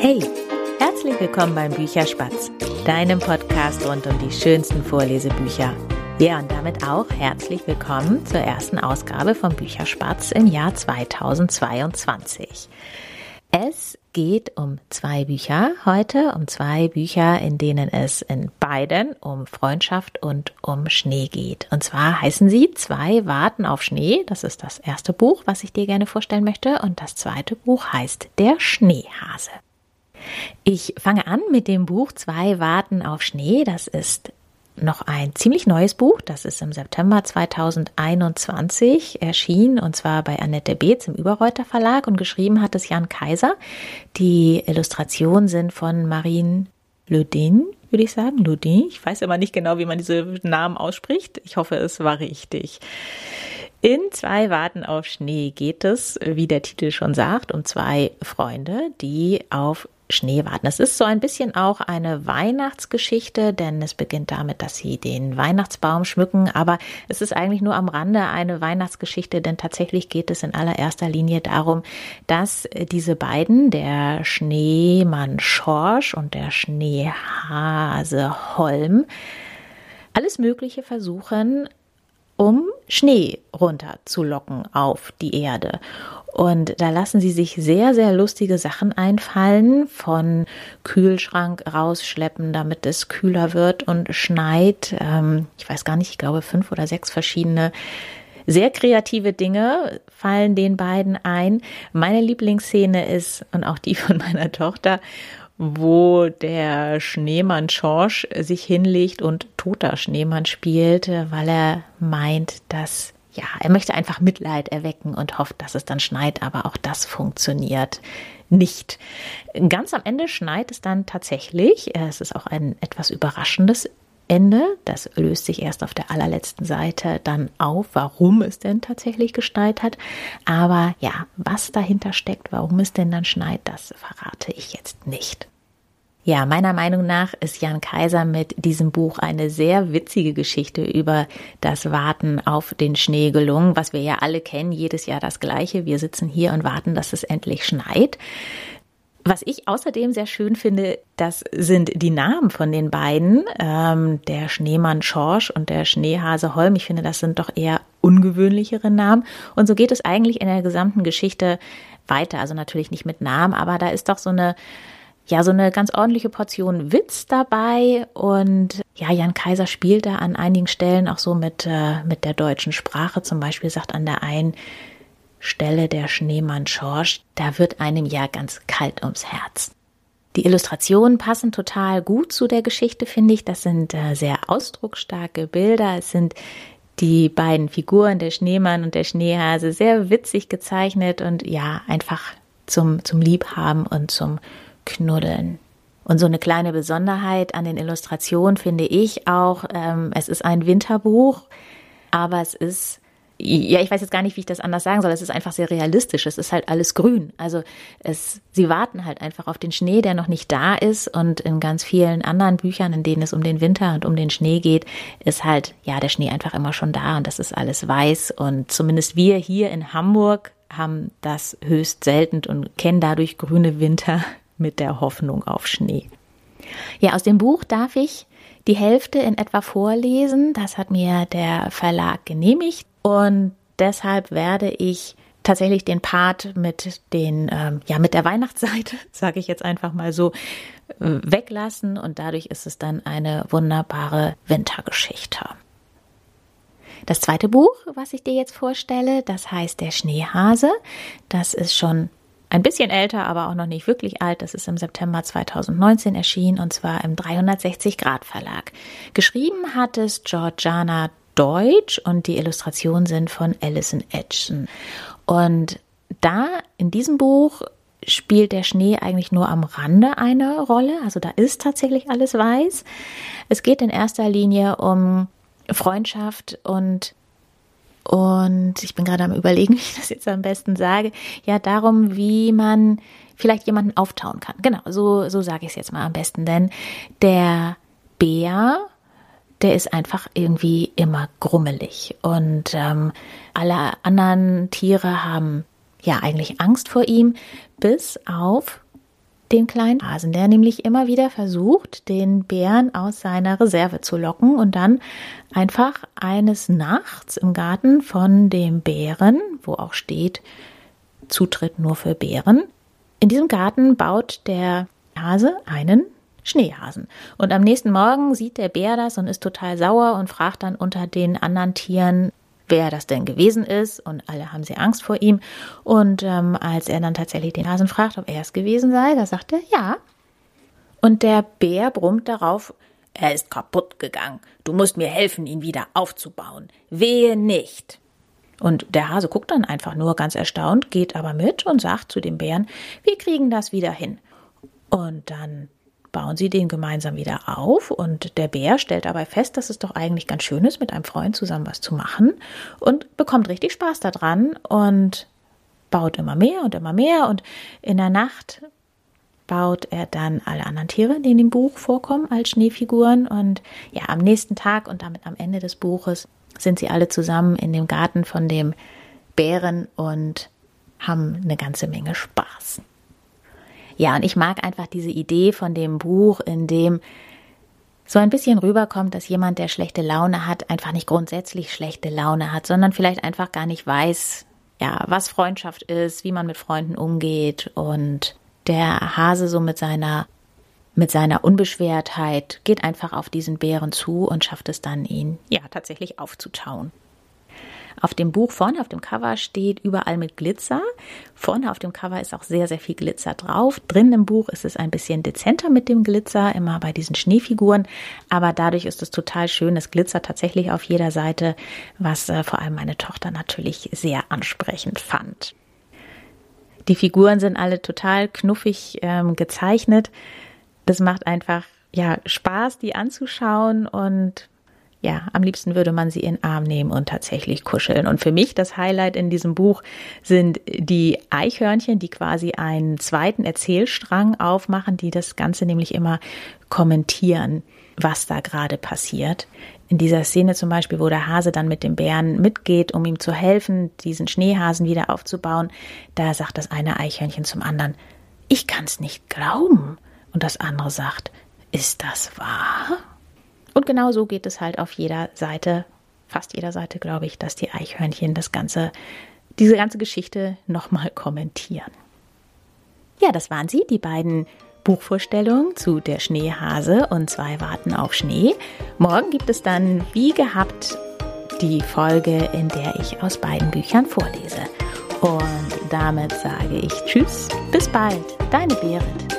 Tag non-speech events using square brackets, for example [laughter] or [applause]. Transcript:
Hey, herzlich willkommen beim Bücherspatz, deinem Podcast rund um die schönsten Vorlesebücher. Ja, und damit auch herzlich willkommen zur ersten Ausgabe von Bücherspatz im Jahr 2022. Es geht um zwei Bücher heute, um zwei Bücher, in denen es in beiden um Freundschaft und um Schnee geht. Und zwar heißen sie Zwei warten auf Schnee. Das ist das erste Buch, was ich dir gerne vorstellen möchte. Und das zweite Buch heißt Der Schneehase. Ich fange an mit dem Buch Zwei warten auf Schnee. Das ist noch ein ziemlich neues Buch. Das ist im September 2021 erschienen und zwar bei Annette Beetz im Überreuter Verlag und geschrieben hat es Jan Kaiser. Die Illustrationen sind von Marine Ludin, würde ich sagen. Ludin. Ich weiß immer nicht genau, wie man diese Namen ausspricht. Ich hoffe, es war richtig. In zwei Warten auf Schnee geht es, wie der Titel schon sagt, um zwei Freunde, die auf Schnee warten. Es ist so ein bisschen auch eine Weihnachtsgeschichte, denn es beginnt damit, dass sie den Weihnachtsbaum schmücken, aber es ist eigentlich nur am Rande eine Weihnachtsgeschichte, denn tatsächlich geht es in allererster Linie darum, dass diese beiden, der Schneemann Schorsch und der Schneehase Holm, alles Mögliche versuchen, um Schnee runterzulocken auf die Erde. Und da lassen sie sich sehr, sehr lustige Sachen einfallen, von Kühlschrank rausschleppen, damit es kühler wird und schneit. Ähm, ich weiß gar nicht, ich glaube fünf oder sechs verschiedene sehr kreative Dinge fallen den beiden ein. Meine Lieblingsszene ist, und auch die von meiner Tochter, wo der Schneemann Schorsch sich hinlegt und toter Schneemann spielt, weil er meint, dass ja, er möchte einfach Mitleid erwecken und hofft, dass es dann schneit, aber auch das funktioniert nicht. Ganz am Ende schneit es dann tatsächlich. Es ist auch ein etwas überraschendes Ende. Das löst sich erst auf der allerletzten Seite dann auf, warum es denn tatsächlich geschneit hat. Aber ja, was dahinter steckt, warum es denn dann schneit, das verrate ich jetzt nicht. Ja, meiner Meinung nach ist Jan Kaiser mit diesem Buch eine sehr witzige Geschichte über das Warten auf den Schnee gelungen, was wir ja alle kennen, jedes Jahr das gleiche. Wir sitzen hier und warten, dass es endlich schneit. Was ich außerdem sehr schön finde, das sind die Namen von den beiden, ähm, der Schneemann Schorsch und der Schneehase Holm. Ich finde, das sind doch eher ungewöhnlichere Namen. Und so geht es eigentlich in der gesamten Geschichte weiter. Also natürlich nicht mit Namen, aber da ist doch so eine ja so eine ganz ordentliche Portion Witz dabei und ja, Jan Kaiser spielt da an einigen Stellen auch so mit, äh, mit der deutschen Sprache. Zum Beispiel sagt an der einen Stelle der Schneemann Schorsch, da wird einem ja ganz kalt ums Herz. Die Illustrationen passen total gut zu der Geschichte, finde ich. Das sind äh, sehr ausdrucksstarke Bilder. Es sind die beiden Figuren, der Schneemann und der Schneehase, sehr witzig gezeichnet und ja, einfach zum, zum Liebhaben und zum knuddeln. Und so eine kleine Besonderheit an den Illustrationen finde ich auch, ähm, es ist ein Winterbuch, aber es ist, ja, ich weiß jetzt gar nicht, wie ich das anders sagen soll, es ist einfach sehr realistisch, es ist halt alles grün. Also es, sie warten halt einfach auf den Schnee, der noch nicht da ist. Und in ganz vielen anderen Büchern, in denen es um den Winter und um den Schnee geht, ist halt, ja, der Schnee einfach immer schon da und das ist alles weiß. Und zumindest wir hier in Hamburg haben das höchst selten und kennen dadurch grüne Winter mit der Hoffnung auf Schnee. Ja, aus dem Buch darf ich die Hälfte in etwa vorlesen. Das hat mir der Verlag genehmigt und deshalb werde ich tatsächlich den Part mit den ähm, ja mit der Weihnachtsseite, [laughs] sage ich jetzt einfach mal so, äh, weglassen und dadurch ist es dann eine wunderbare Wintergeschichte. Das zweite Buch, was ich dir jetzt vorstelle, das heißt Der Schneehase. Das ist schon ein bisschen älter, aber auch noch nicht wirklich alt. Das ist im September 2019 erschienen und zwar im 360 Grad Verlag. Geschrieben hat es Georgiana Deutsch und die Illustrationen sind von Alison Edson. Und da in diesem Buch spielt der Schnee eigentlich nur am Rande eine Rolle. Also da ist tatsächlich alles weiß. Es geht in erster Linie um Freundschaft und und ich bin gerade am Überlegen, [laughs] wie ich das jetzt am besten sage. Ja, darum, wie man vielleicht jemanden auftauen kann. Genau, so, so sage ich es jetzt mal am besten. Denn der Bär, der ist einfach irgendwie immer grummelig. Und ähm, alle anderen Tiere haben ja eigentlich Angst vor ihm, bis auf den kleinen Hasen, der nämlich immer wieder versucht, den Bären aus seiner Reserve zu locken und dann einfach eines Nachts im Garten von dem Bären, wo auch steht, Zutritt nur für Bären. In diesem Garten baut der Hase einen Schneehasen. Und am nächsten Morgen sieht der Bär das und ist total sauer und fragt dann unter den anderen Tieren, wer das denn gewesen ist. Und alle haben sehr Angst vor ihm. Und ähm, als er dann tatsächlich den Hasen fragt, ob er es gewesen sei, da sagt er ja. Und der Bär brummt darauf, er ist kaputt gegangen. Du musst mir helfen, ihn wieder aufzubauen. Wehe nicht. Und der Hase guckt dann einfach nur ganz erstaunt, geht aber mit und sagt zu dem Bären, wir kriegen das wieder hin. Und dann bauen sie den gemeinsam wieder auf. Und der Bär stellt dabei fest, dass es doch eigentlich ganz schön ist, mit einem Freund zusammen was zu machen und bekommt richtig Spaß daran und baut immer mehr und immer mehr. Und in der Nacht baut er dann alle anderen Tiere, die in dem Buch vorkommen, als Schneefiguren. Und ja, am nächsten Tag und damit am Ende des Buches sind sie alle zusammen in dem Garten von dem Bären und haben eine ganze Menge Spaß. Ja, und ich mag einfach diese Idee von dem Buch, in dem so ein bisschen rüberkommt, dass jemand, der schlechte Laune hat, einfach nicht grundsätzlich schlechte Laune hat, sondern vielleicht einfach gar nicht weiß, ja, was Freundschaft ist, wie man mit Freunden umgeht und der Hase so mit seiner mit seiner Unbeschwertheit geht einfach auf diesen Bären zu und schafft es dann, ihn ja tatsächlich aufzutauen. Auf dem Buch vorne auf dem Cover steht überall mit Glitzer. Vorne auf dem Cover ist auch sehr, sehr viel Glitzer drauf. Drin im Buch ist es ein bisschen dezenter mit dem Glitzer, immer bei diesen Schneefiguren. Aber dadurch ist es total schön. Es glitzert tatsächlich auf jeder Seite, was äh, vor allem meine Tochter natürlich sehr ansprechend fand. Die Figuren sind alle total knuffig ähm, gezeichnet. Das macht einfach ja Spaß, die anzuschauen und ja, am liebsten würde man sie in den Arm nehmen und tatsächlich kuscheln. Und für mich das Highlight in diesem Buch sind die Eichhörnchen, die quasi einen zweiten Erzählstrang aufmachen, die das Ganze nämlich immer kommentieren, was da gerade passiert. In dieser Szene zum Beispiel, wo der Hase dann mit dem Bären mitgeht, um ihm zu helfen, diesen Schneehasen wieder aufzubauen, da sagt das eine Eichhörnchen zum anderen, ich kann's nicht glauben. Und das andere sagt, ist das wahr? Und genau so geht es halt auf jeder Seite, fast jeder Seite, glaube ich, dass die Eichhörnchen das ganze, diese ganze Geschichte nochmal kommentieren. Ja, das waren sie, die beiden Buchvorstellungen zu Der Schneehase und zwei warten auf Schnee. Morgen gibt es dann, wie gehabt, die Folge, in der ich aus beiden Büchern vorlese. Und damit sage ich Tschüss, bis bald, deine Berit.